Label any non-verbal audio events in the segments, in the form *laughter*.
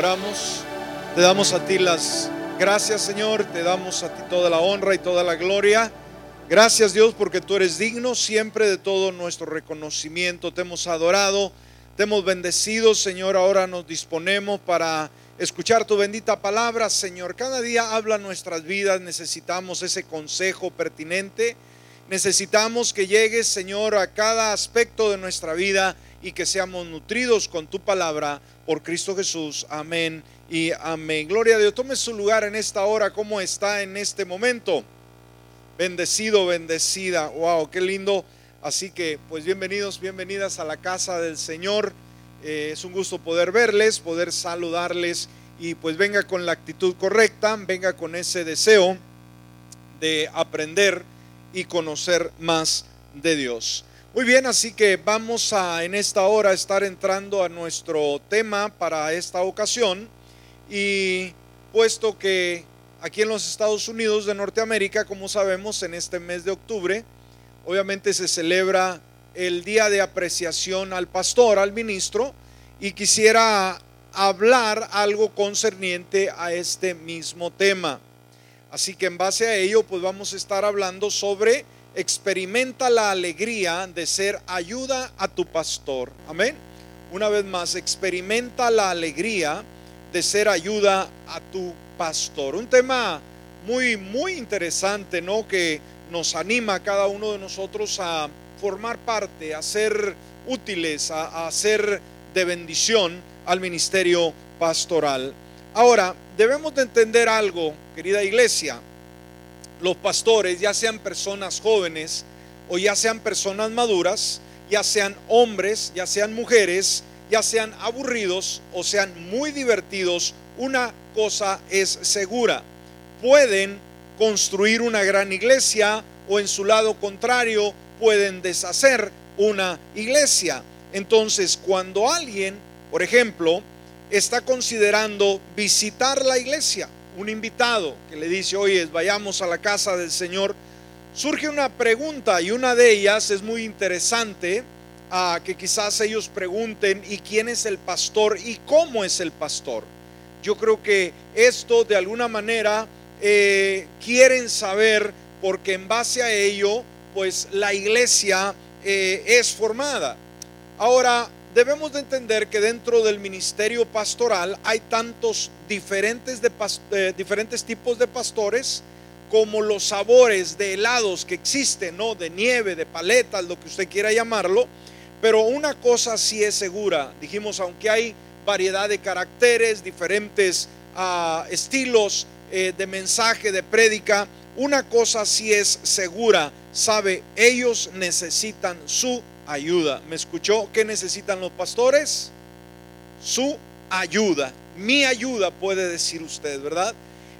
Oramos, te damos a ti las gracias, Señor, te damos a ti toda la honra y toda la gloria. Gracias, Dios, porque tú eres digno siempre de todo nuestro reconocimiento. Te hemos adorado, te hemos bendecido, Señor. Ahora nos disponemos para escuchar tu bendita palabra, Señor. Cada día habla nuestras vidas, necesitamos ese consejo pertinente. Necesitamos que llegues, Señor, a cada aspecto de nuestra vida y que seamos nutridos con tu palabra por Cristo Jesús. Amén y amén. Gloria a Dios. Tome su lugar en esta hora. ¿Cómo está en este momento? Bendecido, bendecida. Wow, qué lindo. Así que, pues bienvenidos, bienvenidas a la casa del Señor. Eh, es un gusto poder verles, poder saludarles y pues venga con la actitud correcta, venga con ese deseo de aprender y conocer más de Dios. Muy bien, así que vamos a en esta hora estar entrando a nuestro tema para esta ocasión y puesto que aquí en los Estados Unidos de Norteamérica, como sabemos, en este mes de octubre, obviamente se celebra el día de apreciación al pastor, al ministro, y quisiera hablar algo concerniente a este mismo tema. Así que en base a ello, pues vamos a estar hablando sobre experimenta la alegría de ser ayuda a tu pastor. Amén. Una vez más, experimenta la alegría de ser ayuda a tu pastor. Un tema muy, muy interesante, ¿no? Que nos anima a cada uno de nosotros a formar parte, a ser útiles, a, a ser de bendición al ministerio pastoral. Ahora, debemos de entender algo, querida iglesia los pastores, ya sean personas jóvenes o ya sean personas maduras, ya sean hombres, ya sean mujeres, ya sean aburridos o sean muy divertidos, una cosa es segura. Pueden construir una gran iglesia o en su lado contrario pueden deshacer una iglesia. Entonces, cuando alguien, por ejemplo, está considerando visitar la iglesia, un invitado que le dice, oye, vayamos a la casa del Señor, surge una pregunta y una de ellas es muy interesante, a que quizás ellos pregunten, ¿y quién es el pastor y cómo es el pastor? Yo creo que esto de alguna manera eh, quieren saber porque en base a ello, pues la iglesia eh, es formada. Ahora, debemos de entender que dentro del ministerio pastoral hay tantos diferentes, de, eh, diferentes tipos de pastores como los sabores de helados que existen, ¿no? De nieve, de paletas, lo que usted quiera llamarlo. Pero una cosa sí es segura, dijimos, aunque hay variedad de caracteres, diferentes ah, estilos eh, de mensaje, de prédica, una cosa sí es segura, sabe, ellos necesitan su ayuda. ¿Me escuchó? ¿Qué necesitan los pastores? Su ayuda. Mi ayuda puede decir usted, ¿verdad?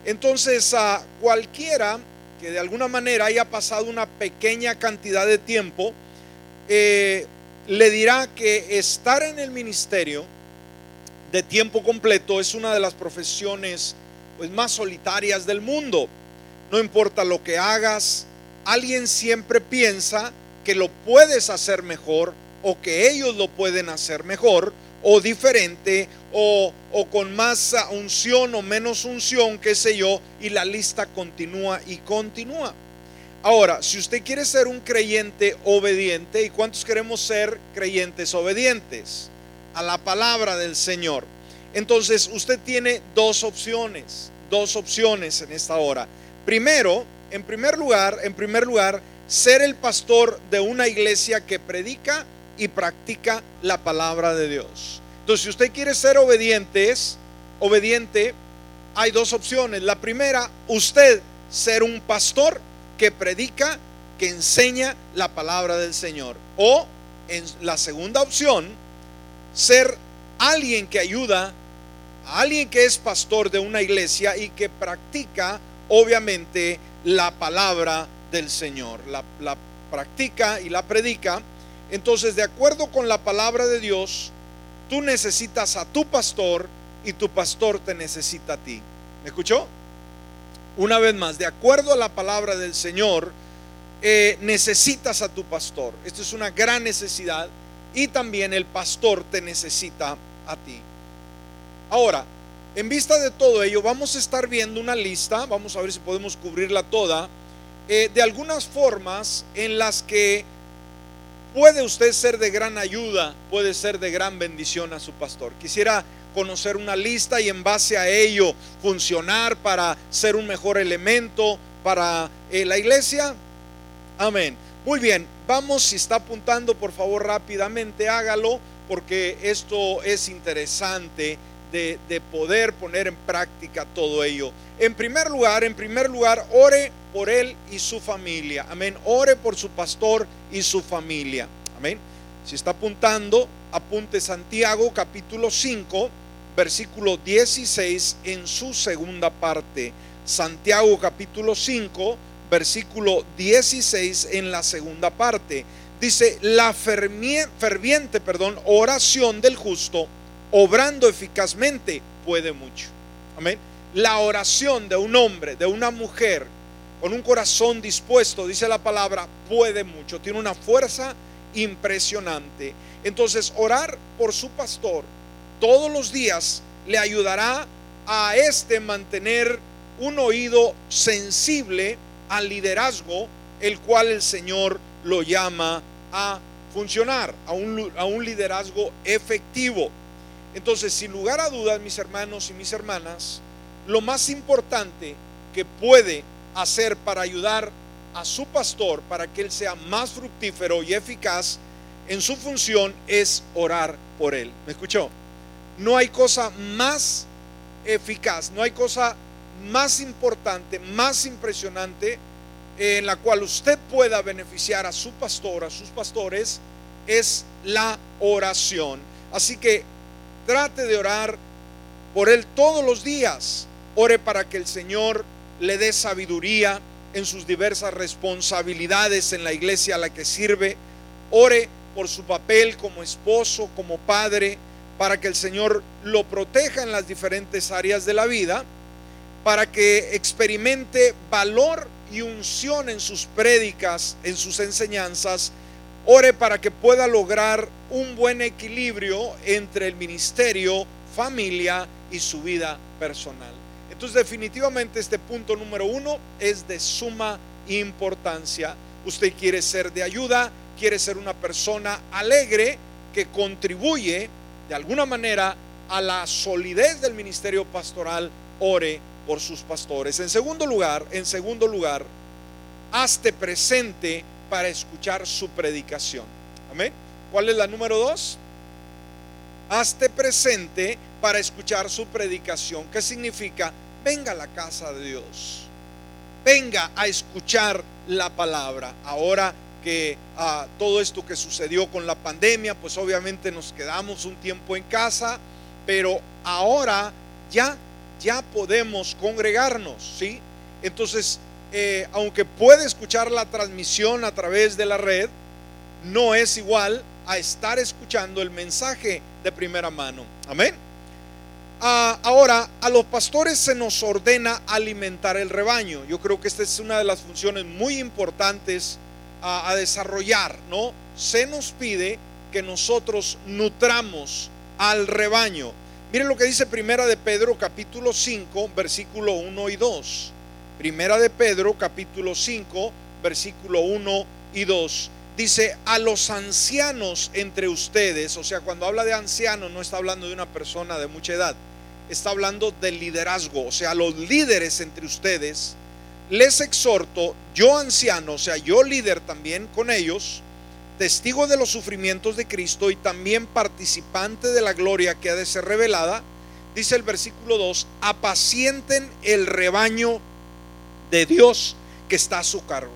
Entonces, a cualquiera que de alguna manera haya pasado una pequeña cantidad de tiempo, eh, le dirá que estar en el ministerio de tiempo completo es una de las profesiones pues, más solitarias del mundo. No importa lo que hagas, alguien siempre piensa que lo puedes hacer mejor o que ellos lo pueden hacer mejor o diferente o, o, con más unción o menos unción, qué sé yo, y la lista continúa y continúa. Ahora, si usted quiere ser un creyente obediente, ¿y cuántos queremos ser creyentes obedientes? A la palabra del Señor. Entonces, usted tiene dos opciones, dos opciones en esta hora. Primero, en primer lugar, en primer lugar, ser el pastor de una iglesia que predica y practica la palabra de Dios. Entonces, si usted quiere ser obedientes, obediente, hay dos opciones. La primera, usted ser un pastor que predica, que enseña la palabra del Señor. O en la segunda opción, ser alguien que ayuda a alguien que es pastor de una iglesia y que practica, obviamente, la palabra del Señor, la, practica y la predica. Entonces, de acuerdo con la palabra de Dios, tú necesitas a tu pastor y tu pastor te necesita a ti. ¿Me escuchó? Una vez más, de acuerdo a la palabra del Señor, eh, necesitas a tu pastor. Esto es una gran necesidad y también el pastor te necesita a ti. Ahora, en vista de todo ello, vamos a estar viendo una lista, vamos a ver si podemos cubrirla toda, eh, de algunas formas en las que puede usted ser de gran ayuda, puede ser de gran bendición a su pastor. Quisiera conocer una lista y en base a ello funcionar para ser un mejor elemento para eh, la iglesia. Amén. Muy bien, vamos, si está apuntando, por favor rápidamente hágalo, porque esto es interesante de, de, poder poner en práctica todo ello. En primer lugar, en primer lugar, ore por él y su familia. Amén. Ore por su pastor y su familia. Amén. Si está apuntando, apunte Santiago capítulo 5, versículo 16 en su segunda parte. Santiago capítulo 5, versículo 16 en la segunda parte. Dice, la ferviente, perdón, oración del justo, obrando eficazmente, puede mucho. Amén. La oración de un hombre, de una mujer, con un corazón dispuesto, dice la palabra, puede mucho. Tiene una fuerza impresionante. Entonces, orar por su pastor todos los días le ayudará a este mantener un oído sensible al liderazgo, el cual el Señor lo llama a funcionar, a un, a un liderazgo efectivo. Entonces, sin lugar a dudas, mis hermanos y mis hermanas, lo más importante que puede hacer para ayudar a su pastor, para que él sea más fructífero y eficaz en su función, es orar por él. ¿Me escuchó? No hay cosa más eficaz, no hay cosa más importante, más impresionante en la cual usted pueda beneficiar a su pastor, a sus pastores, es la oración. Así que trate de orar por él todos los días. Ore para que el Señor le dé sabiduría en sus diversas responsabilidades en la iglesia a la que sirve. Ore por su papel como esposo, como padre, para que el Señor lo proteja en las diferentes áreas de la vida, para que experimente valor y unción en sus prédicas, en sus enseñanzas. Ore para que pueda lograr un buen equilibrio entre el ministerio, familia y su vida personal. Entonces definitivamente este punto número uno es de suma importancia. Usted quiere ser de ayuda, quiere ser una persona alegre que contribuye de alguna manera a la solidez del ministerio pastoral, ore por sus pastores. En segundo lugar, en segundo lugar, hazte presente para escuchar su predicación. Amén. ¿Cuál es la número dos? Hazte presente para escuchar su predicación. ¿Qué significa? Venga a la casa de Dios. Venga a escuchar la palabra. Ahora que a todo esto que sucedió con la pandemia, pues obviamente nos quedamos un tiempo en casa, pero ahora ya, ya podemos congregarnos, ¿sí? Entonces, eh, aunque puede escuchar la transmisión a través de la red, no es igual a estar escuchando el mensaje de primera mano. Amén. Ah, ahora, a los pastores se nos ordena alimentar el rebaño. Yo creo que esta es una de las funciones muy importantes a, desarrollar, ¿no? Se nos pide que nosotros nutramos al rebaño. Miren lo que dice Primera de Pedro capítulo 5, versículo 1 y 2. Primera de Pedro capítulo 5, versículo 1 y 2. Dice, a los ancianos entre ustedes, o sea, cuando habla de ancianos no está hablando de una persona de mucha edad, está hablando del liderazgo, o sea, los líderes entre ustedes, les exhorto, yo anciano, o sea, yo líder también con ellos, testigo de los sufrimientos de Cristo y también participante de la gloria que ha de ser revelada, dice el versículo 2, apacienten el rebaño de Dios que está a su cargo.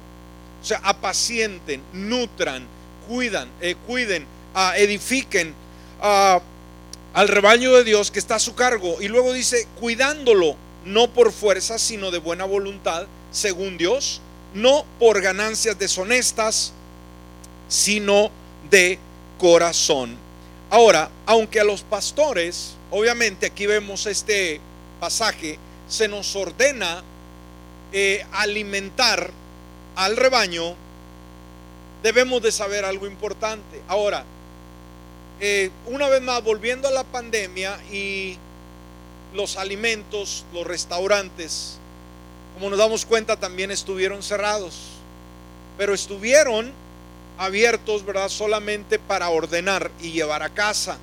O sea, apacienten, nutran, cuidan, eh, cuiden, ah, edifiquen ah, al rebaño de Dios que está a su cargo. Y luego dice, cuidándolo, no por fuerza, sino de buena voluntad según Dios, no por ganancias deshonestas, sino de corazón. Ahora, aunque a los pastores, obviamente aquí vemos este pasaje, se nos ordena eh, alimentar al rebaño, debemos de saber algo importante. Ahora, eh, una vez más, volviendo a la pandemia y los alimentos, los restaurantes, como nos damos cuenta, también estuvieron cerrados. Pero estuvieron abiertos, ¿verdad? Solamente para ordenar y llevar a casa.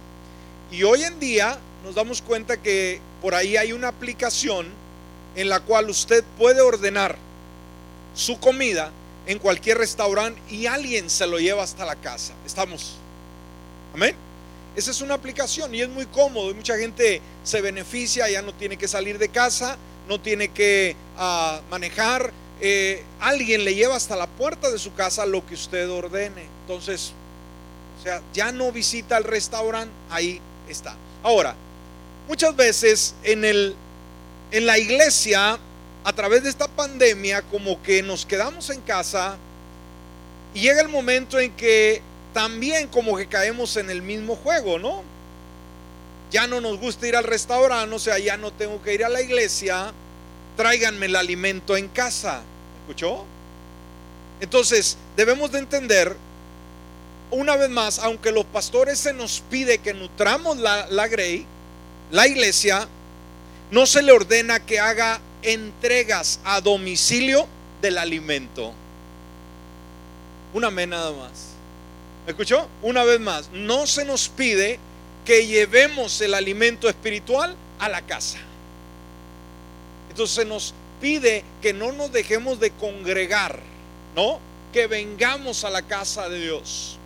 Y hoy en día nos damos cuenta que por ahí hay una aplicación en la cual usted puede ordenar su comida en cualquier restaurante y alguien se lo lleva hasta la casa. Estamos. Amén. Esa es una aplicación y es muy cómodo y mucha gente se beneficia, ya no tiene que salir de casa, no tiene que ah, manejar. Eh, alguien le lleva hasta la puerta de su casa lo que usted ordene. Entonces, o sea, ya no visita el restaurante, ahí está. Ahora, muchas veces en, el, en la iglesia, a través de esta pandemia, como que nos quedamos en casa y llega el momento en que también como que caemos en el mismo juego, ¿no? Ya no nos gusta ir al restaurante, o sea, ya no tengo que ir a la iglesia, tráiganme el alimento en casa. ¿Escuchó? Entonces, debemos de entender, una vez más, aunque los pastores se nos pide que nutramos la, la grey, la iglesia, no se le ordena que haga entregas a domicilio del alimento. Una vez nada más. ¿Me escuchó? Una vez más, no se nos pide que llevemos el alimento espiritual a la casa. Entonces se nos pide que no nos dejemos de congregar, ¿no? Que vengamos a la casa de Dios.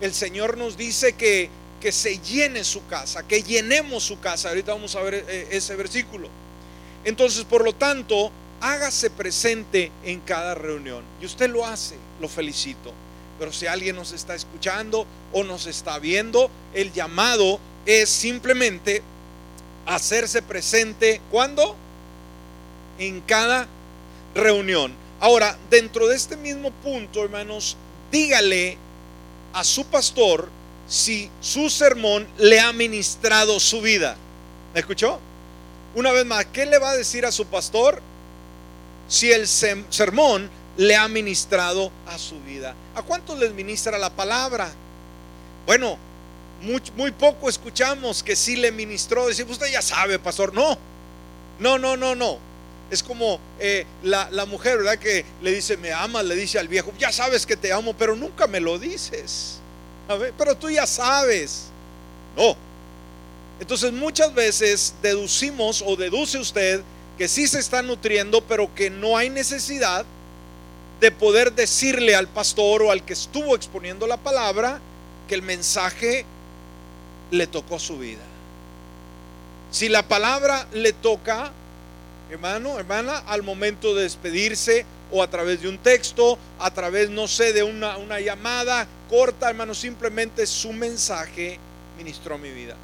El Señor nos dice que, que se llene su casa, que llenemos su casa. Ahorita vamos a ver eh, ese versículo. Entonces, por lo tanto, hágase presente en cada reunión. Y usted lo hace, lo felicito. Pero si alguien nos está escuchando o nos está viendo, el llamado es simplemente hacerse presente. ¿Cuándo? En cada reunión. Ahora, dentro de este mismo punto, hermanos, dígale a su pastor si su sermón le ha ministrado su vida. ¿Me escuchó? Una vez más, ¿qué le va a decir a su pastor si el sermón le ha ministrado a su vida. ¿A cuántos les ministra la palabra? Bueno, muy, poco escuchamos que sí le ministró. Decimos, usted ya sabe, pastor. No, no, no, no, no. Es como eh, la, la, mujer, ¿verdad? Que le dice, me amas, le dice al viejo, ya sabes que te amo, pero nunca me lo dices. Pero tú ya sabes. No. Entonces muchas veces deducimos o deduce usted que sí se está nutriendo, pero que no hay necesidad de poder decirle al pastor o al que estuvo exponiendo la palabra que el mensaje le tocó su vida. Si la palabra le toca, hermano, hermana, al momento de despedirse o a través de un texto, a través, no sé, de una, una llamada corta, hermano, simplemente su mensaje ministró mi vida.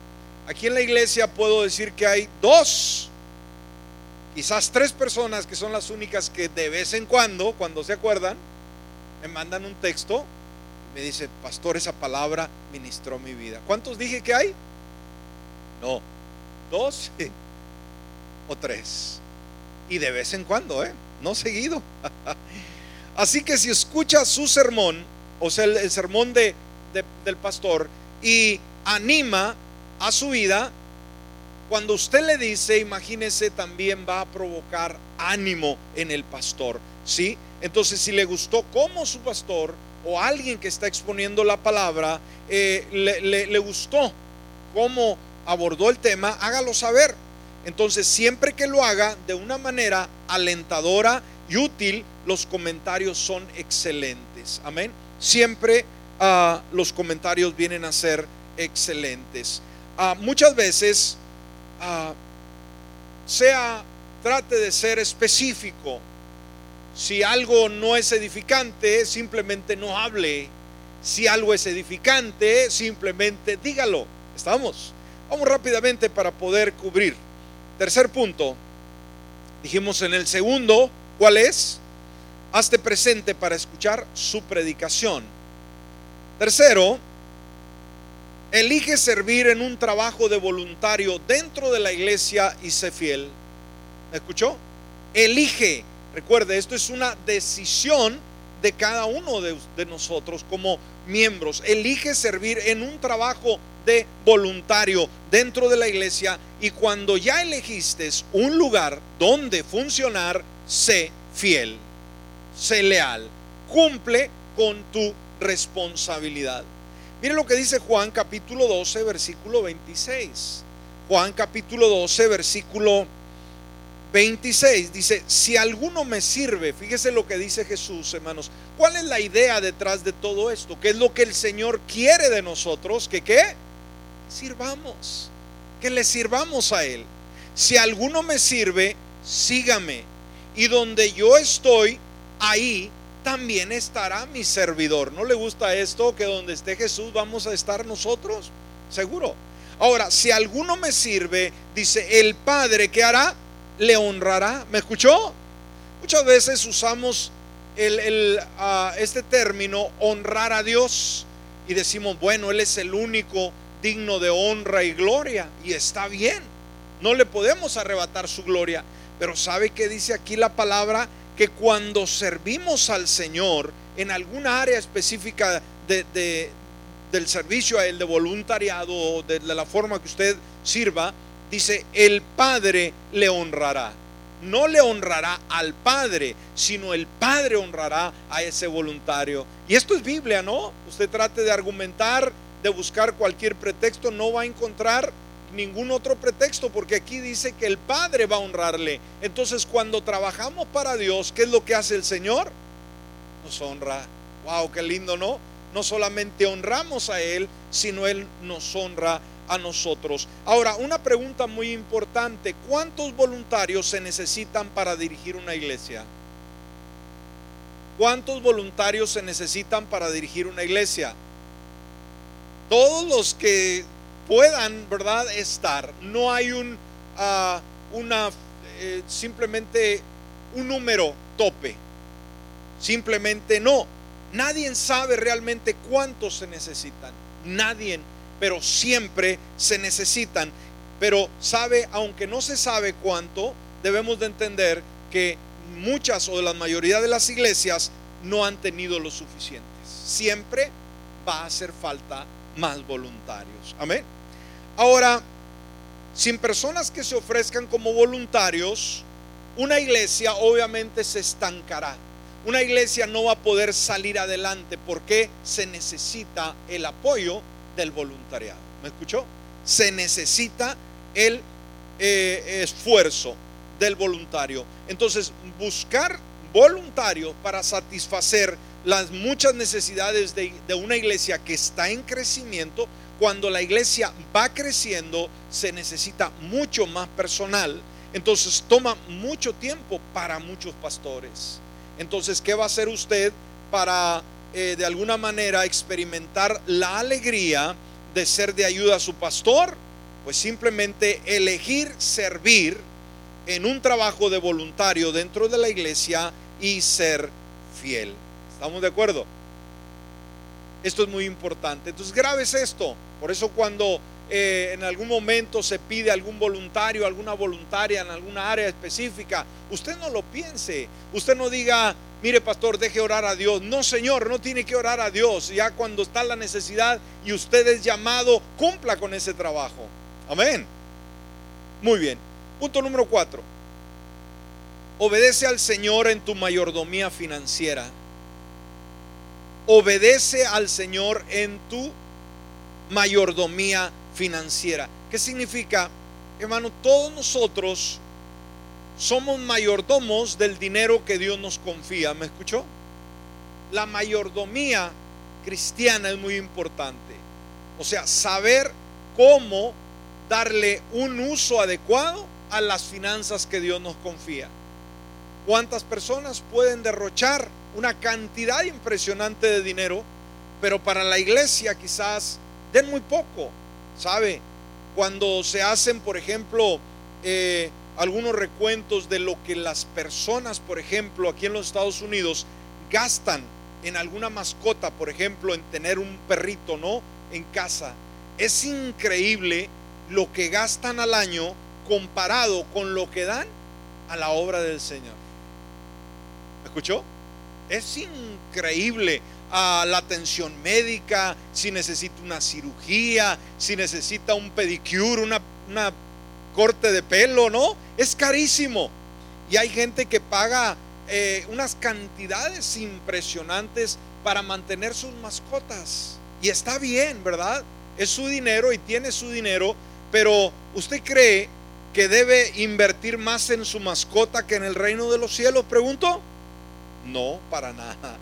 Aquí en la iglesia puedo decir que hay dos quizás tres personas que son las únicas que de vez en cuando, cuando se acuerdan, me mandan un texto me dice, pastor, esa palabra ministró mi vida. ¿Cuántos dije que hay? No, dos *laughs* o tres. Y de vez en cuando, ¿eh? No seguido. *laughs* Así que si escucha su sermón, o sea, el, sermón de, del pastor, y anima a su vida, cuando usted le dice, imagínese, también va a provocar ánimo en el pastor, ¿sí? Entonces, si le gustó como su pastor o alguien que está exponiendo la palabra, eh, le, gustó cómo abordó el tema, hágalo saber. Entonces, siempre que lo haga de una manera alentadora y útil, los comentarios son excelentes. Amén. Siempre ah, los comentarios vienen a ser excelentes. Ah, muchas veces Ah, sea, trate de ser específico. Si algo no es edificante, simplemente no hable. Si algo es edificante, simplemente dígalo. ¿Estamos? Vamos rápidamente para poder cubrir. Tercer punto. Dijimos en el segundo, ¿cuál es? Hazte presente para escuchar su predicación. Tercero, Elige servir en un trabajo de voluntario dentro de la iglesia y sé fiel. ¿Me escuchó? Elige. Recuerde, esto es una decisión de cada uno de, nosotros como miembros. Elige servir en un trabajo de voluntario dentro de la iglesia y cuando ya elegiste un lugar donde funcionar, sé fiel, sé leal, cumple con tu responsabilidad. Mire lo que dice Juan capítulo 12, versículo 26. Juan capítulo 12, versículo 26 dice, si alguno me sirve, fíjese lo que dice Jesús, hermanos, ¿cuál es la idea detrás de todo esto? ¿Qué es lo que el Señor quiere de nosotros? ¿Que qué? Sirvamos, que le sirvamos a Él. Si alguno me sirve, sígame. Y donde yo estoy, ahí también estará mi servidor. ¿No le gusta esto? Que donde esté Jesús vamos a estar nosotros. Seguro. Ahora, si alguno me sirve, dice el Padre, ¿qué hará? Le honrará. ¿Me escuchó? Muchas veces usamos ah, este término honrar a Dios y decimos, bueno, Él es el único digno de honra y gloria y está bien. No le podemos arrebatar su gloria. Pero ¿sabe qué dice aquí la palabra? Que cuando servimos al Señor en alguna área específica de, del servicio a Él, de voluntariado, de, de la forma que usted sirva, dice, el Padre le honrará. No le honrará al Padre, sino el Padre honrará a ese voluntario. Y esto es Biblia, ¿no? Usted trate de argumentar, de buscar cualquier pretexto, no va a encontrar ningún otro pretexto, porque aquí dice que el Padre va a honrarle. Entonces, cuando trabajamos para Dios, ¿qué es lo que hace el Señor? Nos honra. Wow, qué lindo, ¿no? No solamente honramos a Él, sino Él nos honra a nosotros. Ahora, una pregunta muy importante, ¿cuántos voluntarios se necesitan para dirigir una iglesia? ¿Cuántos voluntarios se necesitan para dirigir una iglesia? Todos los que puedan, ¿verdad?, estar. No hay un, ah, una, eh, simplemente un número tope. Simplemente no. Nadie sabe realmente cuántos se necesitan. Nadie, pero siempre se necesitan. Pero sabe, aunque no se sabe cuánto, debemos de entender que muchas o la mayoría de las iglesias no han tenido lo suficientes. Siempre va a hacer falta más voluntarios. Amén. Ahora, sin personas que se ofrezcan como voluntarios, una iglesia obviamente se estancará. Una iglesia no va a poder salir adelante porque se necesita el apoyo del voluntariado. ¿Me escuchó? Se necesita el eh, esfuerzo del voluntario. Entonces, buscar voluntarios para satisfacer las muchas necesidades de, de una iglesia que está en crecimiento cuando la iglesia va creciendo, se necesita mucho más personal. Entonces toma mucho tiempo para muchos pastores. Entonces, ¿qué va a hacer usted para eh, de alguna manera experimentar la alegría de ser de ayuda a su pastor? Pues simplemente elegir servir en un trabajo de voluntario dentro de la iglesia y ser fiel. ¿Estamos de acuerdo? Esto es muy importante. Entonces, grabes esto. Por eso cuando eh, en algún momento se pide algún voluntario, alguna voluntaria en alguna área específica, usted no lo piense. Usted no diga, mire pastor, deje orar a Dios. No, Señor, no tiene que orar a Dios. Ya cuando está la necesidad y usted es llamado, cumpla con ese trabajo. Amén. Muy bien. Punto número cuatro. Obedece al Señor en tu mayordomía financiera. Obedece al Señor en tu mayordomía financiera. ¿Qué significa? Hermano, todos nosotros somos mayordomos del dinero que Dios nos confía. ¿Me escuchó? La mayordomía cristiana es muy importante. O sea, saber cómo darle un uso adecuado a las finanzas que Dios nos confía. ¿Cuántas personas pueden derrochar una cantidad impresionante de dinero, pero para la iglesia quizás den muy poco, ¿sabe? Cuando se hacen, por ejemplo, eh, algunos recuentos de lo que las personas, por ejemplo, aquí en los Estados Unidos, gastan en alguna mascota, por ejemplo, en tener un perrito, ¿no? En casa. Es increíble lo que gastan al año comparado con lo que dan a la obra del Señor. ¿Me escuchó? Es increíble a la atención médica, si necesita una cirugía, si necesita un pedicure, una, una corte de pelo, ¿no? Es carísimo. Y hay gente que paga eh, unas cantidades impresionantes para mantener sus mascotas. Y está bien, ¿verdad? Es su dinero y tiene su dinero, pero ¿usted cree que debe invertir más en su mascota que en el reino de los cielos? Pregunto. No, para nada.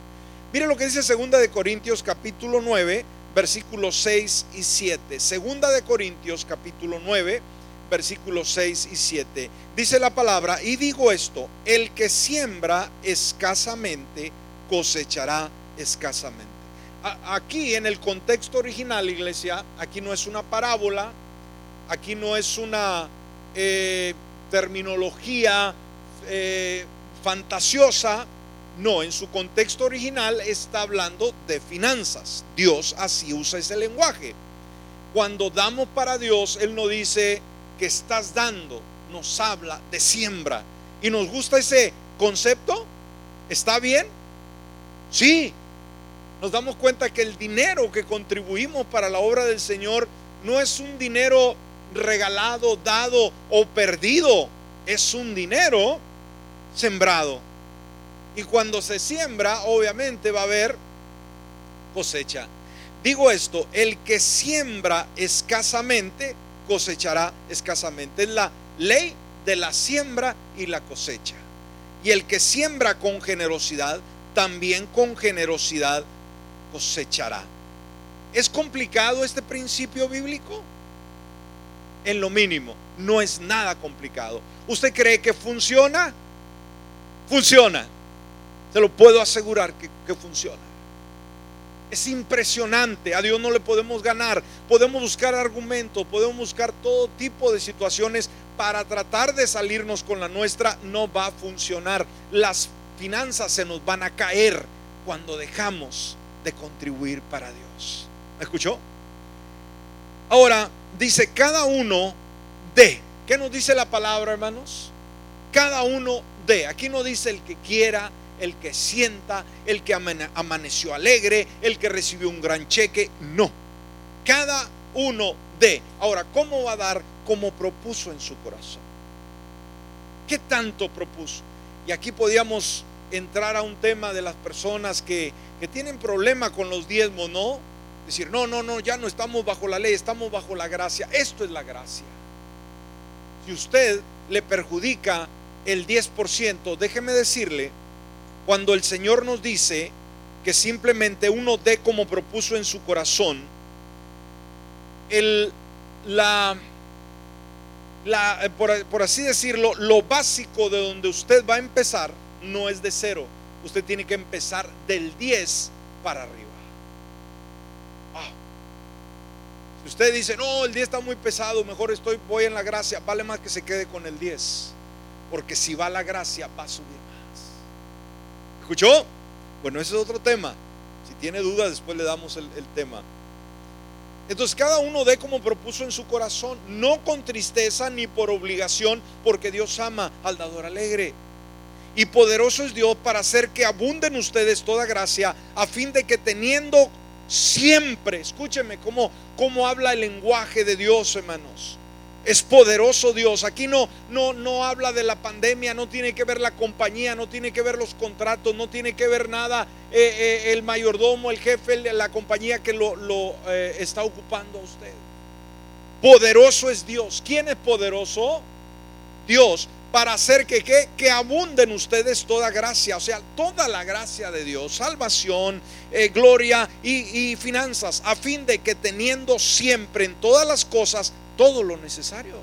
Mire lo que dice Segunda de Corintios capítulo 9, versículos 6 y 7. Segunda de Corintios capítulo 9, versículos 6 y 7. Dice la palabra, y digo esto, el que siembra escasamente cosechará escasamente. Aquí en el contexto original, iglesia, aquí no es una parábola, aquí no es una eh, terminología eh, fantasiosa, no, en su contexto original está hablando de finanzas. Dios así usa ese lenguaje. Cuando damos para Dios, Él no dice que estás dando, nos habla de siembra. ¿Y nos gusta ese concepto? ¿Está bien? Sí. Nos damos cuenta que el dinero que contribuimos para la obra del Señor no es un dinero regalado, dado o perdido. Es un dinero sembrado. Y cuando se siembra, obviamente va a haber cosecha. Digo esto, el que siembra escasamente, cosechará escasamente. Es la ley de la siembra y la cosecha. Y el que siembra con generosidad, también con generosidad cosechará. ¿Es complicado este principio bíblico? En lo mínimo, no es nada complicado. ¿Usted cree que funciona? Funciona. Se lo puedo asegurar que, que funciona. Es impresionante, a Dios no le podemos ganar. Podemos buscar argumentos, podemos buscar todo tipo de situaciones para tratar de salirnos con la nuestra. No va a funcionar. Las finanzas se nos van a caer cuando dejamos de contribuir para Dios. ¿Me escuchó? Ahora dice cada uno de. ¿Qué nos dice la palabra, hermanos? Cada uno de. Aquí no dice el que quiera, el que sienta, el que amaneció alegre, el que recibió un gran cheque. No. Cada uno de. Ahora, ¿cómo va a dar? Como propuso en su corazón. ¿Qué tanto propuso? Y aquí podíamos entrar a un tema de las personas que, que tienen problema con los diezmos, ¿no? Decir, no, no, no, ya no estamos bajo la ley, estamos bajo la gracia. Esto es la gracia. Si usted le perjudica el 10%, déjeme decirle cuando el Señor nos dice que simplemente uno dé como propuso en su corazón, el, la, la por, por, así decirlo, lo básico de donde usted va a empezar no es de cero. Usted tiene que empezar del 10 para arriba. Ah. Si usted dice, no, el 10 está muy pesado, mejor estoy, voy en la gracia, vale más que se quede con el 10. Porque si va la gracia, va a subir ¿Escuchó? Bueno, ese es otro tema. Si tiene dudas, después le damos el, tema. Entonces cada uno dé como propuso en su corazón, no con tristeza ni por obligación, porque Dios ama al dador alegre. Y poderoso es Dios para hacer que abunden ustedes toda gracia, a fin de que teniendo siempre, escúcheme cómo, cómo habla el lenguaje de Dios, hermanos. Es poderoso Dios. Aquí no, no, no habla de la pandemia, no tiene que ver la compañía, no tiene que ver los contratos, no tiene que ver nada eh, eh, el mayordomo, el jefe de la compañía que lo, eh, está ocupando a usted. Poderoso es Dios. ¿Quién es poderoso? Dios para hacer que, que, que, abunden ustedes toda gracia, o sea, toda la gracia de Dios, salvación, gloria y, y finanzas, a fin de que teniendo siempre en todas las cosas todo lo necesario.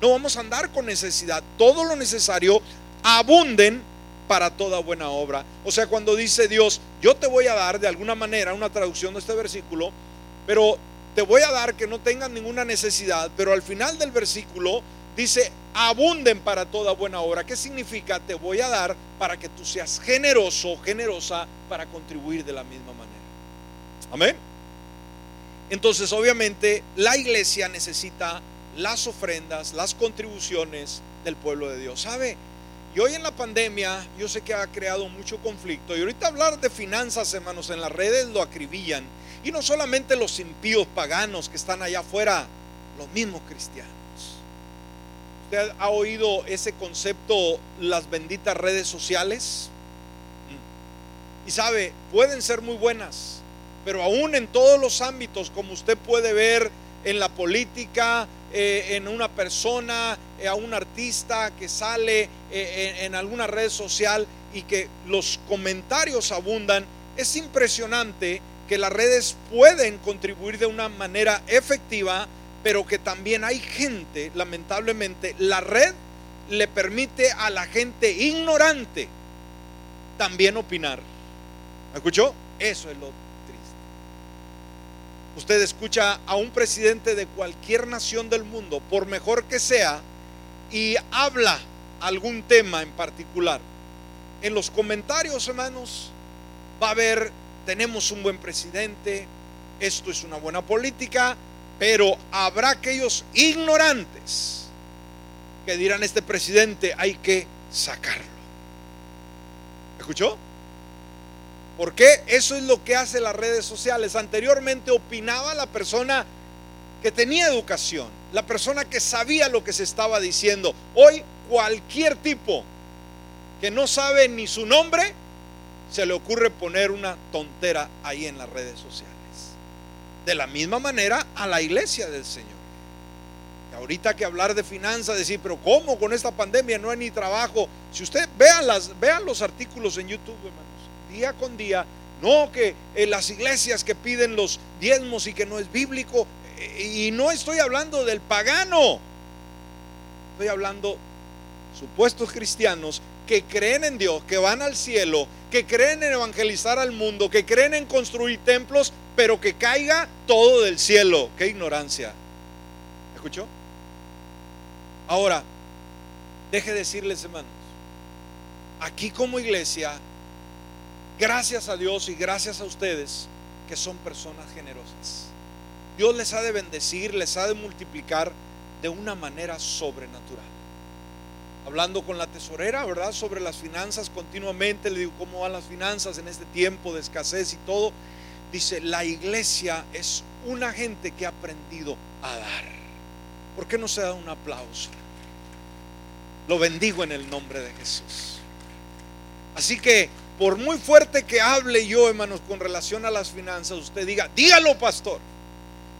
No vamos a andar con necesidad. Todo lo necesario abunden para toda buena obra. O sea, cuando dice Dios, yo te voy a dar de alguna manera una traducción de este versículo, pero te voy a dar que no tengan ninguna necesidad, pero al final del versículo dice, abunden para toda buena obra. ¿Qué significa? Te voy a dar para que tú seas generoso, generosa para contribuir de la misma manera. Amén. Entonces, obviamente, la iglesia necesita las ofrendas, las contribuciones del pueblo de Dios. ¿Sabe? Y hoy en la pandemia yo sé que ha creado mucho conflicto. Y ahorita hablar de finanzas, hermanos, en las redes lo acribillan. Y no solamente los impíos paganos que están allá afuera, los mismos cristianos. ¿Usted ha oído ese concepto, las benditas redes sociales? Y sabe, pueden ser muy buenas, pero aún en todos los ámbitos, como usted puede ver en la política, eh, en una persona, eh, a un artista que sale eh, en, alguna red social y que los comentarios abundan, es impresionante que las redes pueden contribuir de una manera efectiva, pero que también hay gente, lamentablemente, la red le permite a la gente ignorante también opinar. ¿Me escuchó? Eso es lo. Usted escucha a un presidente de cualquier nación del mundo, por mejor que sea, y habla algún tema en particular. En los comentarios, hermanos, va a haber, tenemos un buen presidente, esto es una buena política, pero habrá aquellos ignorantes que dirán, este presidente hay que sacarlo. ¿Escuchó? Porque eso es lo que hace las redes sociales. Anteriormente opinaba la persona que tenía educación, la persona que sabía lo que se estaba diciendo. Hoy cualquier tipo que no sabe ni su nombre, se le ocurre poner una tontera ahí en las redes sociales. De la misma manera a la iglesia del Señor. ahorita que hablar de finanzas, decir, pero ¿cómo con esta pandemia no hay ni trabajo? Si usted vean, las, los artículos en YouTube, hermano día con día. No que eh, las iglesias que piden los diezmos y que no es bíblico. Eh, y no estoy hablando del pagano. Estoy hablando supuestos cristianos que creen en Dios, que van al cielo, que creen en evangelizar al mundo, que creen en construir templos, pero que caiga todo del cielo. Qué ignorancia. ¿Escuchó? Ahora, deje decirles, hermanos, aquí como iglesia Gracias a Dios y gracias a ustedes que son personas generosas. Dios les ha de bendecir, les ha de multiplicar de una manera sobrenatural. Hablando con la tesorera, ¿verdad? Sobre las finanzas continuamente, le digo cómo van las finanzas en este tiempo de escasez y todo. Dice, la iglesia es una gente que ha aprendido a dar. ¿Por qué no se da un aplauso? Lo bendigo en el nombre de Jesús. Así que por muy fuerte que hable yo, hermanos, con relación a las finanzas, usted diga, dígalo, pastor.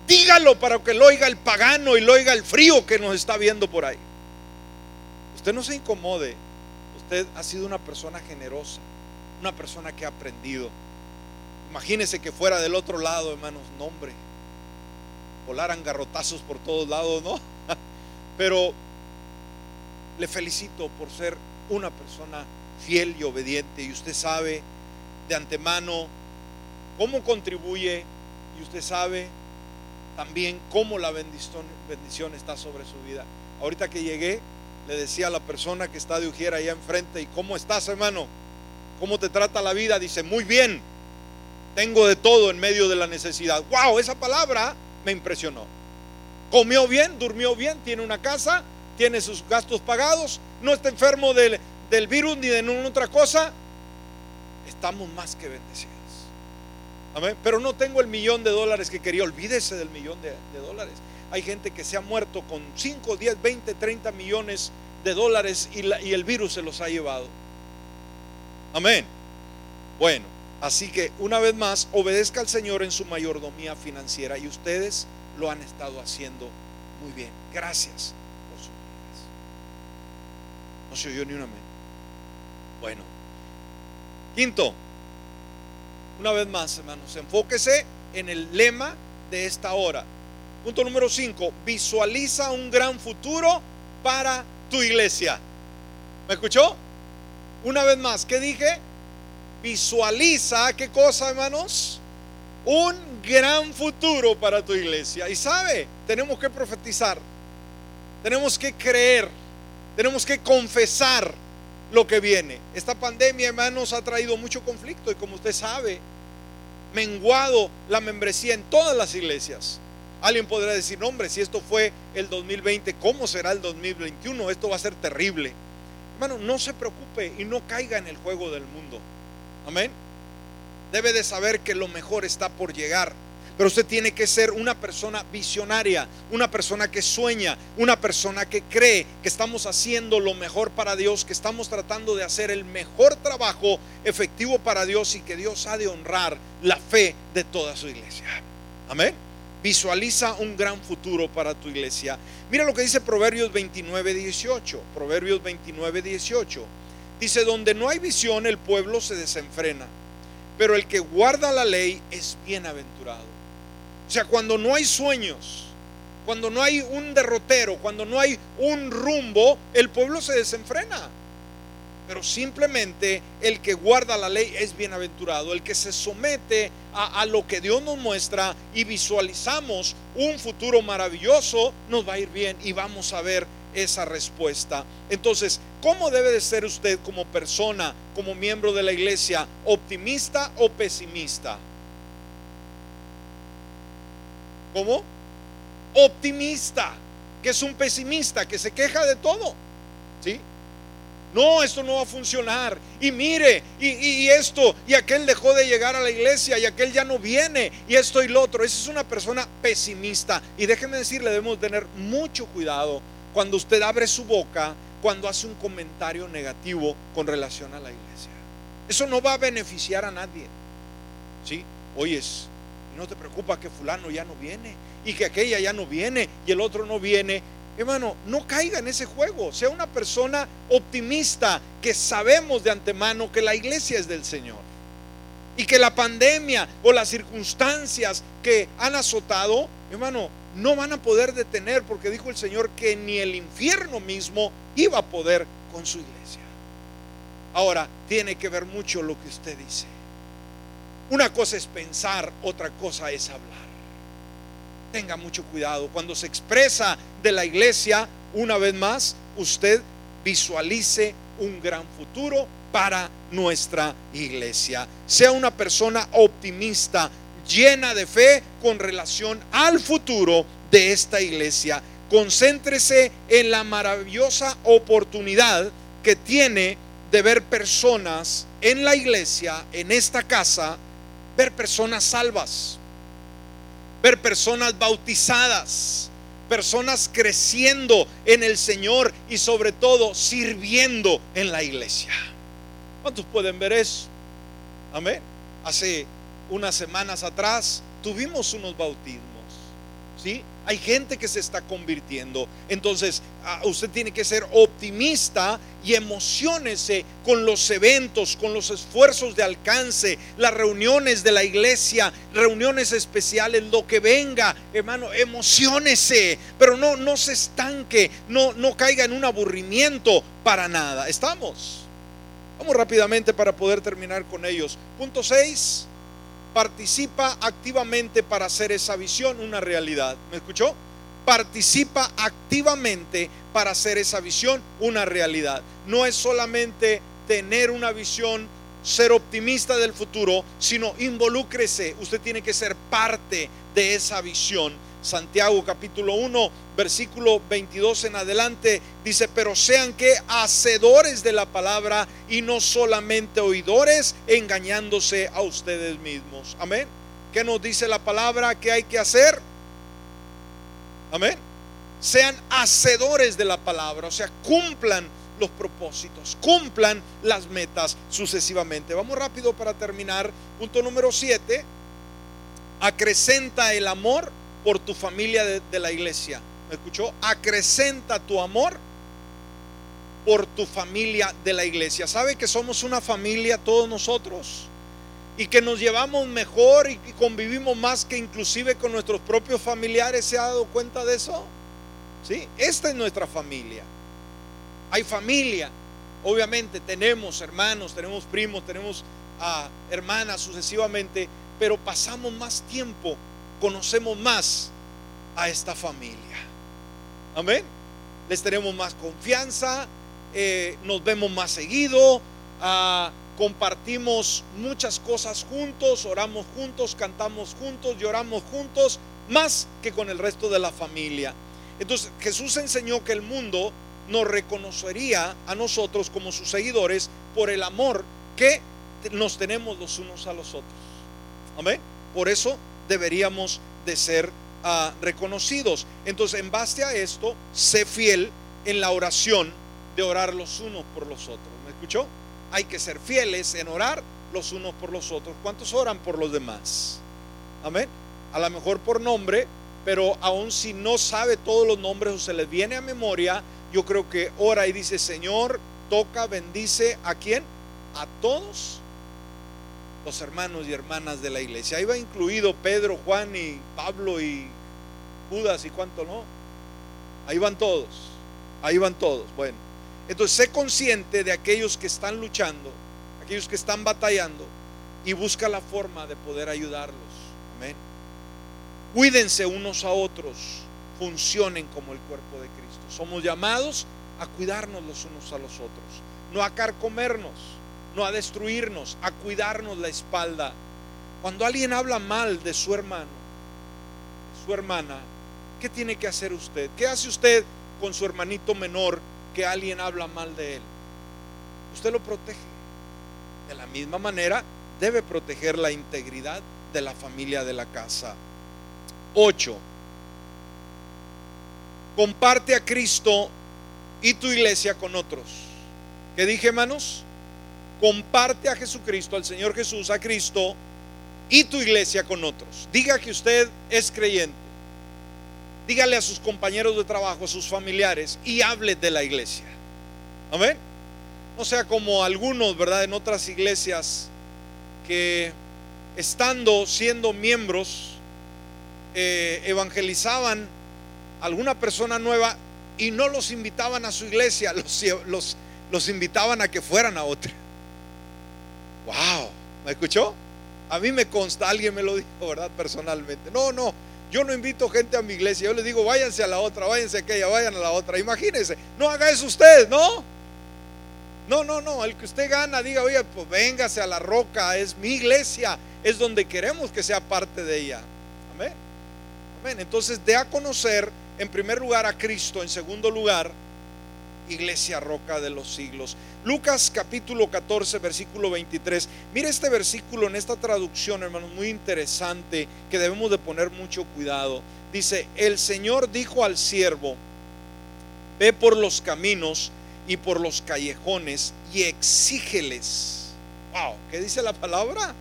Dígalo para que lo oiga el pagano y lo oiga el frío que nos está viendo por ahí. Usted no se incomode. Usted ha sido una persona generosa, una persona que ha aprendido. Imagínese que fuera del otro lado, hermanos, nombre. Volaran garrotazos por todos lados, ¿no? *laughs* Pero le felicito por ser una persona fiel y obediente y usted sabe de antemano cómo contribuye y usted sabe también cómo la bendición, bendición está sobre su vida. Ahorita que llegué, le decía a la persona que está de Ujiera allá enfrente, ¿y cómo estás, hermano? ¿Cómo te trata la vida? Dice, muy bien, tengo de todo en medio de la necesidad. ¡Wow! Esa palabra me impresionó. Comió bien, durmió bien, tiene una casa, tiene sus gastos pagados, no está enfermo de, del virus ni de ninguna otra cosa, estamos más que bendecidos. Amén. Pero no tengo el millón de dólares que quería. Olvídese del millón de, dólares. Hay gente que se ha muerto con 5, 10, 20, 30 millones de dólares y, el virus se los ha llevado. Amén. Bueno, así que una vez más, obedezca al Señor en su mayordomía financiera y ustedes lo han estado haciendo muy bien. Gracias por sus vidas. No se oyó ni una amén. Bueno. Quinto, una vez más, hermanos, enfóquese en el lema de esta hora. Punto número 5, visualiza un gran futuro para tu iglesia. ¿Me escuchó? Una vez más, ¿qué dije? Visualiza, ¿qué cosa, hermanos? Un gran futuro para tu iglesia. Y sabe, tenemos que profetizar, tenemos que creer, tenemos que confesar lo que viene. Esta pandemia, hermanos, ha traído mucho conflicto y como usted sabe, menguado la membresía en todas las iglesias. Alguien podrá decir, hombre, si esto fue el 2020, ¿cómo será el 2021? Esto va a ser terrible. hermano, no se preocupe y no caiga en el juego del mundo. Amén. Debe de saber que lo mejor está por llegar. Pero usted tiene que ser una persona visionaria, una persona que sueña, una persona que cree que estamos haciendo lo mejor para Dios, que estamos tratando de hacer el mejor trabajo efectivo para Dios y que Dios ha de honrar la fe de toda su iglesia. Amén. Visualiza un gran futuro para tu iglesia. Mira lo que dice Proverbios 29, 18. Proverbios 29, 18. Dice, donde no hay visión el pueblo se desenfrena, pero el que guarda la ley es bienaventurado. Sea, cuando no hay sueños, cuando no hay un derrotero, cuando no hay un rumbo, el pueblo se desenfrena. Pero simplemente el que guarda la ley es bienaventurado, el que se somete a, lo que Dios nos muestra y visualizamos un futuro maravilloso, nos va a ir bien y vamos a ver esa respuesta. Entonces, ¿cómo debe de ser usted como persona, como miembro de la iglesia, optimista o pesimista? ¿Cómo? Optimista, que es un pesimista, que se queja de todo. ¿Sí? No, esto no va a funcionar. Y mire, y, esto, y aquel dejó de llegar a la iglesia, y aquel ya no viene, y esto y lo otro. Esa es una persona pesimista. Y déjenme decirle, debemos tener mucho cuidado cuando usted abre su boca, cuando hace un comentario negativo con relación a la iglesia. Eso no va a beneficiar a nadie. ¿Sí? Oyes, no te preocupa que fulano ya no viene y que aquella ya no viene y el otro no viene. Hermano, no caiga en ese juego. Sea una persona optimista que sabemos de antemano que la iglesia es del Señor. Y que la pandemia o las circunstancias que han azotado, hermano, no van a poder detener porque dijo el Señor que ni el infierno mismo iba a poder con su iglesia. Ahora, tiene que ver mucho lo que usted dice. Una cosa es pensar, otra cosa es hablar. Tenga mucho cuidado. Cuando se expresa de la iglesia, una vez más, usted visualice un gran futuro para nuestra iglesia. Sea una persona optimista, llena de fe con relación al futuro de esta iglesia. Concéntrese en la maravillosa oportunidad que tiene de ver personas en la iglesia, en esta casa, ver personas salvas, ver personas bautizadas, personas creciendo en el Señor y sobre todo sirviendo en la iglesia. ¿Cuántos pueden ver eso? Amén. Hace unas semanas atrás tuvimos unos bautismos. ¿Sí? Hay gente que se está convirtiendo. Entonces, usted tiene que ser optimista y emocionese con los eventos, con los esfuerzos de alcance, las reuniones de la iglesia, reuniones especiales, lo que venga, hermano, emocionese, pero no, no se estanque, no, no caiga en un aburrimiento para nada. ¿Estamos? Vamos rápidamente para poder terminar con ellos. Punto 6 participa activamente para hacer esa visión una realidad. ¿Me escuchó? Participa activamente para hacer esa visión una realidad. No es solamente tener una visión, ser optimista del futuro, sino involúcrese. Usted tiene que ser parte de esa visión Santiago capítulo 1, versículo 22 en adelante, dice, pero sean que hacedores de la palabra y no solamente oidores, engañándose a ustedes mismos. Amén. ¿Qué nos dice la palabra que hay que hacer? Amén. Sean hacedores de la palabra, o sea, cumplan los propósitos, cumplan las metas sucesivamente. Vamos rápido para terminar. Punto número 7. Acrecenta el amor por tu familia de, la iglesia. ¿Me escuchó? Acrecenta tu amor por tu familia de la iglesia. ¿Sabe que somos una familia todos nosotros? Y que nos llevamos mejor y convivimos más que inclusive con nuestros propios familiares. ¿Se ha dado cuenta de eso? ¿Sí? Esta es nuestra familia. Hay familia. Obviamente tenemos hermanos, tenemos primos, tenemos ah, hermanas sucesivamente, pero pasamos más tiempo conocemos más a esta familia. Amén. Les tenemos más confianza, eh, nos vemos más seguido, ah, compartimos muchas cosas juntos, oramos juntos, cantamos juntos, lloramos juntos, más que con el resto de la familia. Entonces Jesús enseñó que el mundo nos reconocería a nosotros como sus seguidores por el amor que nos tenemos los unos a los otros. Amén. Por eso deberíamos de ser ah, reconocidos. Entonces, en base a esto, sé fiel en la oración de orar los unos por los otros. ¿Me escuchó? Hay que ser fieles en orar los unos por los otros. ¿Cuántos oran por los demás? Amén. A lo mejor por nombre, pero aun si no sabe todos los nombres o se les viene a memoria, yo creo que ora y dice, Señor, toca, bendice a quién? A todos los hermanos y hermanas de la iglesia. Ahí va incluido Pedro, Juan y Pablo y Judas y cuánto no. Ahí van todos, ahí van todos. Bueno, entonces sé consciente de aquellos que están luchando, aquellos que están batallando y busca la forma de poder ayudarlos. Amén. Cuídense unos a otros, funcionen como el cuerpo de Cristo. Somos llamados a cuidarnos los unos a los otros, no a carcomernos, no a destruirnos, a cuidarnos la espalda. Cuando alguien habla mal de su hermano, su hermana, ¿qué tiene que hacer usted? ¿Qué hace usted con su hermanito menor que alguien habla mal de él? Usted lo protege. De la misma manera, debe proteger la integridad de la familia de la casa. 8. Comparte a Cristo y tu iglesia con otros. ¿Qué dije, hermanos? Comparte a Jesucristo, al Señor Jesús, a Cristo y tu iglesia con otros. Diga que usted es creyente. Dígale a sus compañeros de trabajo, a sus familiares y hable de la iglesia. Amén. No sea como algunos, ¿verdad? En otras iglesias que estando siendo miembros eh, evangelizaban a alguna persona nueva y no los invitaban a su iglesia, *laughs* los, los, los invitaban a que fueran a otra. Wow, ¿me escuchó? A mí me consta, alguien me lo dijo, ¿verdad? Personalmente. No, no, yo no invito gente a mi iglesia. Yo les digo, váyanse a la otra, váyanse a aquella, vayan a la otra. Imagínense, no haga eso usted, ¿no? No, no, no. El que usted gana, diga, oye, pues véngase a la roca, es mi iglesia, es donde queremos que sea parte de ella. Amén. Amén. Entonces, de a conocer, en primer lugar, a Cristo, en segundo lugar, iglesia roca de los siglos. Lucas capítulo 14, versículo 23. Mire este versículo en esta traducción, hermanos, muy interesante, que debemos de poner mucho cuidado. Dice, el Señor dijo al siervo, ve por los caminos y por los callejones y exígeles. Wow, ¿qué dice la palabra?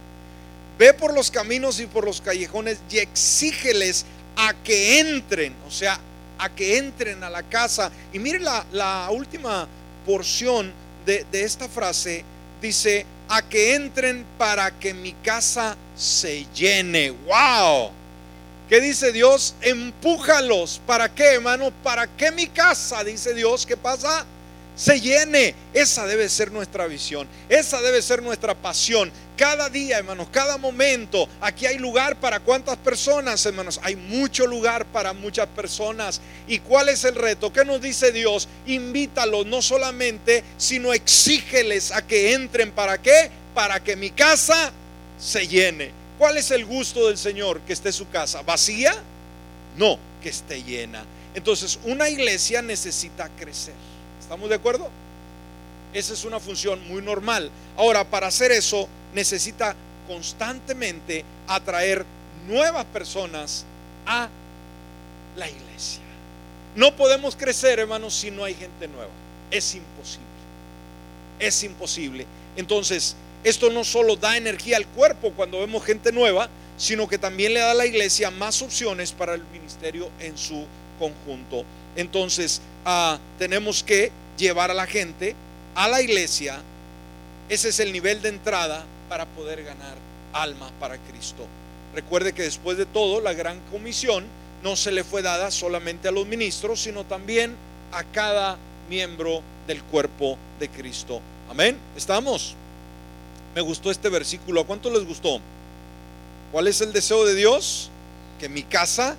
Ve por los caminos y por los callejones y exígeles a que entren, o sea, a que entren a la casa. Y mire la, última porción de, esta frase, dice, a que entren para que mi casa se llene. ¡Wow! ¿Qué dice Dios? Empújalos. ¿Para qué, hermano? ¿Para que mi casa, dice Dios, qué pasa? se llene. Esa debe ser nuestra visión. Esa debe ser nuestra pasión. Cada día, hermanos, cada momento. Aquí hay lugar para cuántas personas, hermanos. Hay mucho lugar para muchas personas. ¿Y cuál es el reto? ¿Qué nos dice Dios? Invítalos no solamente, sino exígeles a que entren. ¿Para qué? Para que mi casa se llene. ¿Cuál es el gusto del Señor? Que esté su casa vacía. No, que esté llena. Entonces, una iglesia necesita crecer. ¿Estamos de acuerdo? Esa es una función muy normal. Ahora, para hacer eso, necesita constantemente atraer nuevas personas a la iglesia. No podemos crecer, hermanos, si no hay gente nueva. Es imposible. Es imposible. Entonces, esto no solo da energía al cuerpo cuando vemos gente nueva, sino que también le da a la iglesia más opciones para el ministerio en su conjunto. Entonces, ah, tenemos que llevar a la gente a la iglesia. Ese es el nivel de entrada para poder ganar almas para Cristo. Recuerde que después de todo, la gran comisión no se le fue dada solamente a los ministros, sino también a cada miembro del cuerpo de Cristo. Amén. ¿Estamos? Me gustó este versículo. ¿A cuánto les gustó? ¿Cuál es el deseo de Dios? Que mi casa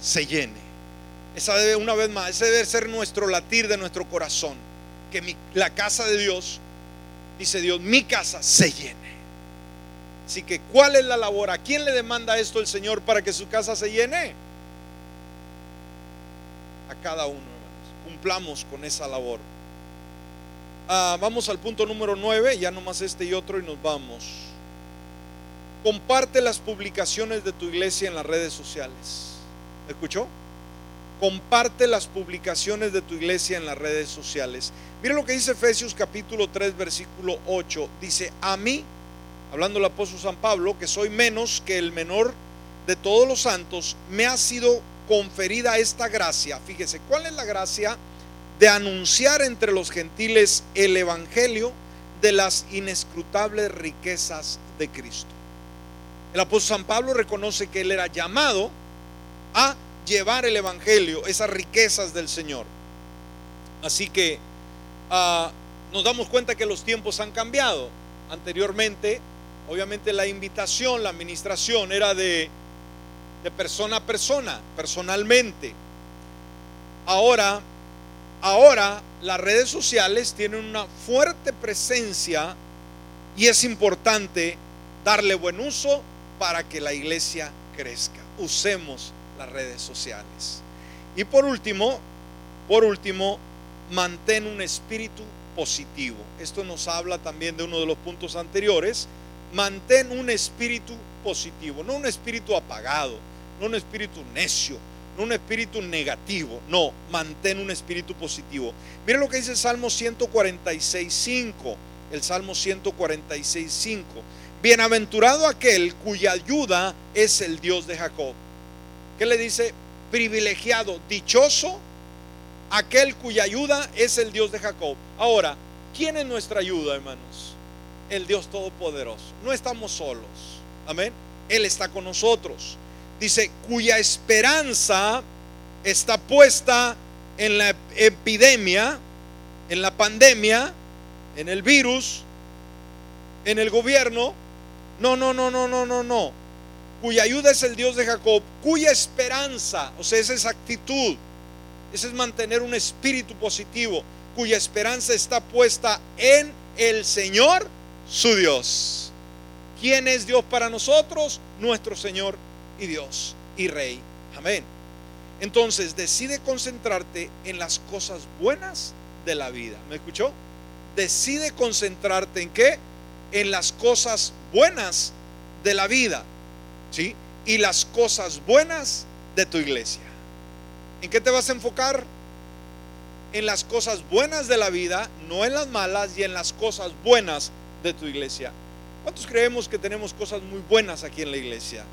se llene. Esa debe, una vez más, ese debe ser nuestro latir de nuestro corazón. Que la casa de Dios, dice Dios, mi casa se llene. Así que, ¿cuál es la labor? ¿A quién le demanda esto el Señor para que su casa se llene? A cada uno, hermanos. cumplamos con esa labor. Ah, vamos al punto número 9, ya nomás este y otro y nos vamos. Comparte las publicaciones de tu iglesia en las redes sociales. ¿Escuchó? Comparte las publicaciones de tu iglesia en las redes sociales. Mira lo que dice Efesios capítulo 3 versículo 8. Dice, a mí, hablando el apóstol San Pablo, que soy menos que el menor de todos los santos, me ha sido conferida esta gracia. Fíjese, ¿cuál es la gracia? De anunciar entre los gentiles el Evangelio de las inescrutables riquezas de Cristo. El apóstol San Pablo reconoce que él era llamado a llevar el Evangelio, esas riquezas del Señor. Así que ah, nos damos cuenta que los tiempos han cambiado. Anteriormente, obviamente la invitación, la administración era de, persona a persona, personalmente. Ahora, ahora las redes sociales tienen una fuerte presencia y es importante darle buen uso para que la iglesia crezca. Usemos las redes sociales. Y por último, por último, mantén un espíritu positivo. Esto nos habla también de uno de los puntos anteriores. Mantén un espíritu positivo, no un espíritu apagado, no un espíritu necio, no un espíritu negativo, no, mantén un espíritu positivo. Miren lo que dice el Salmo 146.5, el Salmo 146.5. Bienaventurado aquel cuya ayuda es el Dios de Jacob ¿Qué le dice? Privilegiado, dichoso, aquel cuya ayuda es el Dios de Jacob. Ahora, ¿quién es nuestra ayuda, hermanos? El Dios Todopoderoso. No estamos solos. Amén. Él está con nosotros. Dice, cuya esperanza está puesta en la epidemia, en la pandemia, en el virus, en el gobierno. No, no, no, no, no, no, no cuya ayuda es el Dios de Jacob, cuya esperanza, o sea, esa es actitud, ese es mantener un espíritu positivo, cuya esperanza está puesta en el Señor, su Dios. ¿Quién es Dios para nosotros? Nuestro Señor y Dios y Rey. Amén. Entonces, decide concentrarte en las cosas buenas de la vida. ¿Me escuchó? Decide concentrarte en qué? En las cosas buenas de la vida. Y las cosas buenas de tu iglesia. ¿En qué te vas a enfocar? En las cosas buenas de la vida, no en las malas y en las cosas buenas de tu iglesia. ¿Cuántos creemos que tenemos cosas muy buenas aquí en la iglesia?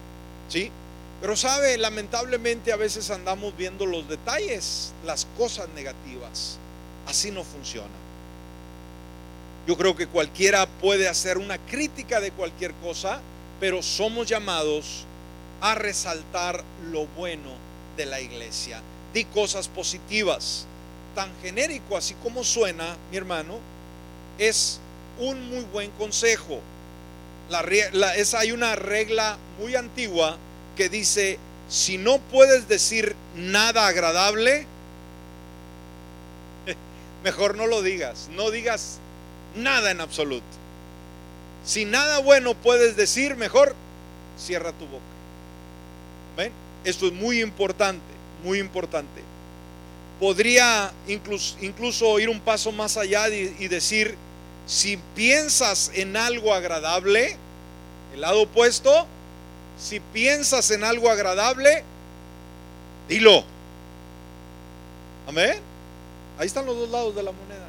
¿Sí? Pero sabe, lamentablemente a veces andamos viendo los detalles, las cosas negativas. Así no funciona. Yo creo que cualquiera puede hacer una crítica de cualquier cosa, pero somos llamados a resaltar lo bueno de la iglesia. Di cosas positivas. Tan genérico así como suena, mi hermano, es un muy buen consejo. La, es, hay una regla muy antigua que dice, si no puedes decir nada agradable, *laughs* mejor no lo digas, no digas nada en absoluto. Si nada bueno puedes decir, mejor cierra tu boca. Esto es muy importante, muy importante. Podría incluso, incluso ir un paso más allá y decir, si piensas en algo agradable, el lado opuesto, si piensas en algo agradable, dilo. Amén. Ahí están los dos lados de la moneda.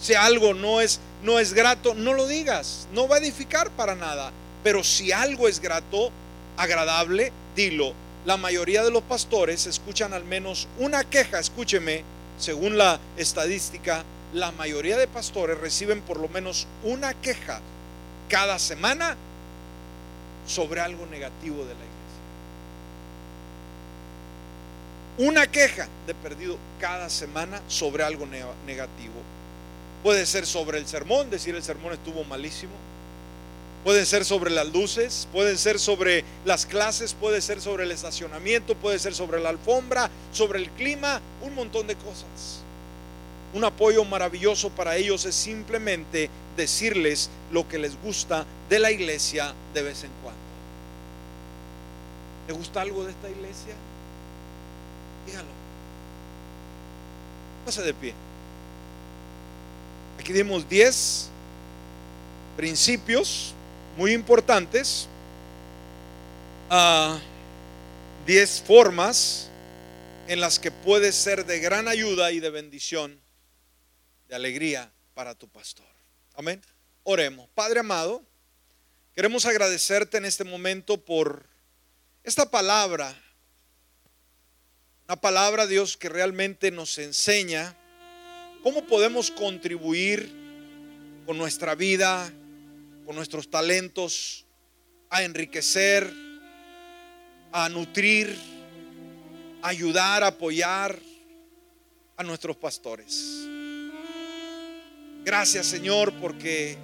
Si algo no es no es grato, no lo digas, no va a edificar para nada. Pero si algo es grato, agradable, dilo. La mayoría de los pastores escuchan al menos una queja, escúcheme, según la estadística, la mayoría de pastores reciben por lo menos una queja cada semana sobre algo negativo de la iglesia. Una queja de perdido cada semana sobre algo negativo. Puede ser sobre el sermón, decir el sermón estuvo malísimo. Puede ser sobre las luces, puede ser sobre las clases, puede ser sobre el estacionamiento, puede ser sobre la alfombra, sobre el clima, un montón de cosas. Un apoyo maravilloso para ellos es simplemente decirles lo que les gusta de la iglesia de vez en cuando. ¿Le gusta algo de esta iglesia? Dígalo. Pase de pie. Aquí dimos 10 principios muy importantes, a 10 formas en las que puedes ser de gran ayuda y de bendición, alegría para tu pastor. Amén. Oremos. Padre amado, queremos agradecerte en este momento por esta palabra, una palabra, Dios, que realmente nos enseña cómo podemos contribuir con nuestra vida, con nuestros talentos, a enriquecer, a nutrir, a ayudar, a apoyar a nuestros pastores. Gracias Señor porque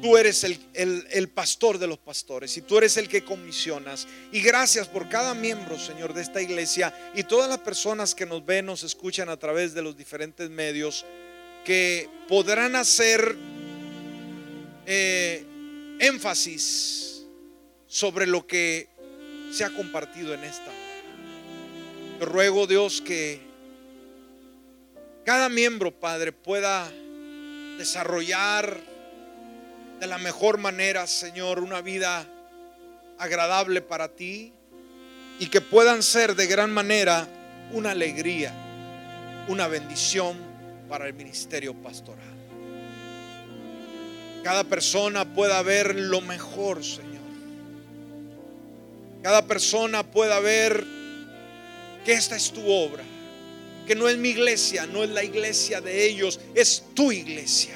tú eres el, el, pastor de los pastores y tú eres el que comisionas. Y gracias por cada miembro, Señor, de esta iglesia y todas las personas que nos ven, nos escuchan a través de los diferentes medios, que podrán hacer eh, énfasis sobre lo que se ha compartido en esta. Te ruego, Dios, que cada miembro, Padre, pueda desarrollar de la mejor manera, Señor, una vida agradable para ti y que puedan ser de gran manera una alegría, una bendición para el ministerio pastoral. Cada persona pueda ver lo mejor, Señor. Cada persona pueda ver que esta es tu obra que no es mi iglesia, no es la iglesia de ellos, es tu iglesia.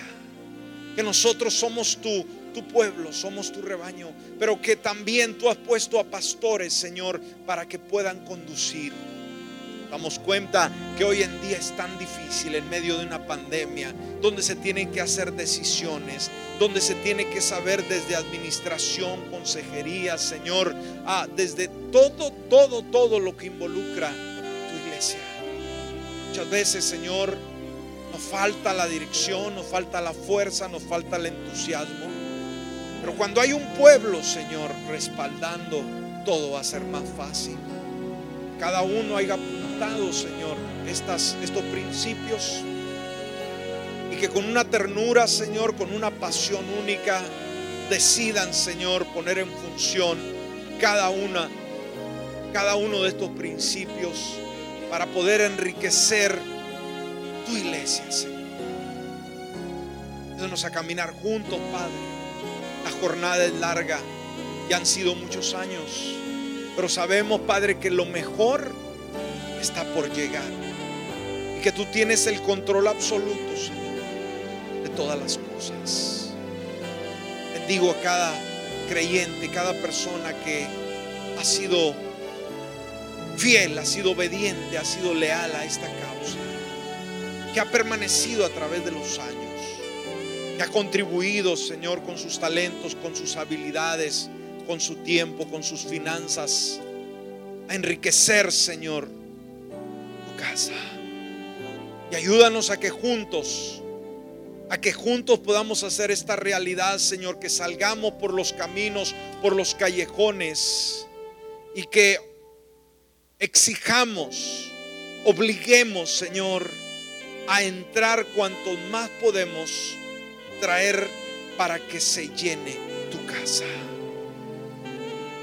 Que nosotros somos tu, tu pueblo, somos tu rebaño, pero que también tú has puesto a pastores, Señor, para que puedan conducir. Damos cuenta que hoy en día es tan difícil en medio de una pandemia, donde se tienen que hacer decisiones, donde se tiene que saber desde administración, consejería, Señor, ah, desde todo, todo, todo lo que involucra tu iglesia. Muchas veces, Señor, nos falta la dirección, nos falta la fuerza, nos falta el entusiasmo. Pero cuando hay un pueblo, Señor, respaldando, todo va a ser más fácil. Cada uno haya apuntado, Señor, estas, estos principios. Y que con una ternura, Señor, con una pasión única, decidan, Señor, poner en función cada una, cada uno de estos principios para poder enriquecer tu iglesia, Señor. Ayúdanos a caminar juntos, Padre. La jornada es larga y han sido muchos años, pero sabemos, Padre, que lo mejor está por llegar y que tú tienes el control absoluto, Señor, de todas las cosas. Bendigo a cada creyente, cada persona que ha sido fiel, ha sido obediente, ha sido leal a esta causa, que ha permanecido a través de los años, que ha contribuido, Señor, con sus talentos, con sus habilidades, con su tiempo, con sus finanzas, a enriquecer, Señor, tu casa. Y ayúdanos a que juntos, a que juntos podamos hacer esta realidad, Señor, que salgamos por los caminos, por los callejones y que exijamos, obliguemos, Señor, a entrar cuanto más podemos traer para que se llene tu casa.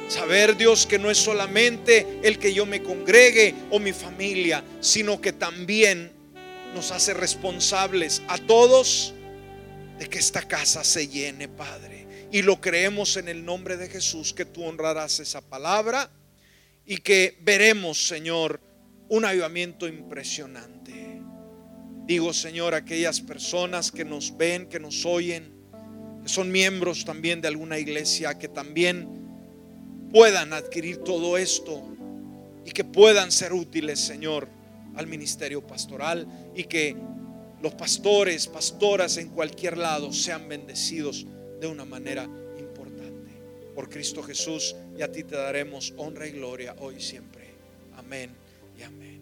Saber, Dios, que no es solamente el que yo me congregue o mi familia, sino que también nos hace responsables a todos de que esta casa se llene, Padre. Y lo creemos en el nombre de Jesús, que tú honrarás esa palabra y que veremos, Señor, un avivamiento impresionante. Digo, Señor, aquellas personas que nos ven, que nos oyen, que son miembros también de alguna iglesia, que también puedan adquirir todo esto y que puedan ser útiles, Señor, al ministerio pastoral y que los pastores, pastoras en cualquier lado sean bendecidos de una manera por Cristo Jesús y a ti te daremos honra y gloria hoy y siempre. Amén y amén.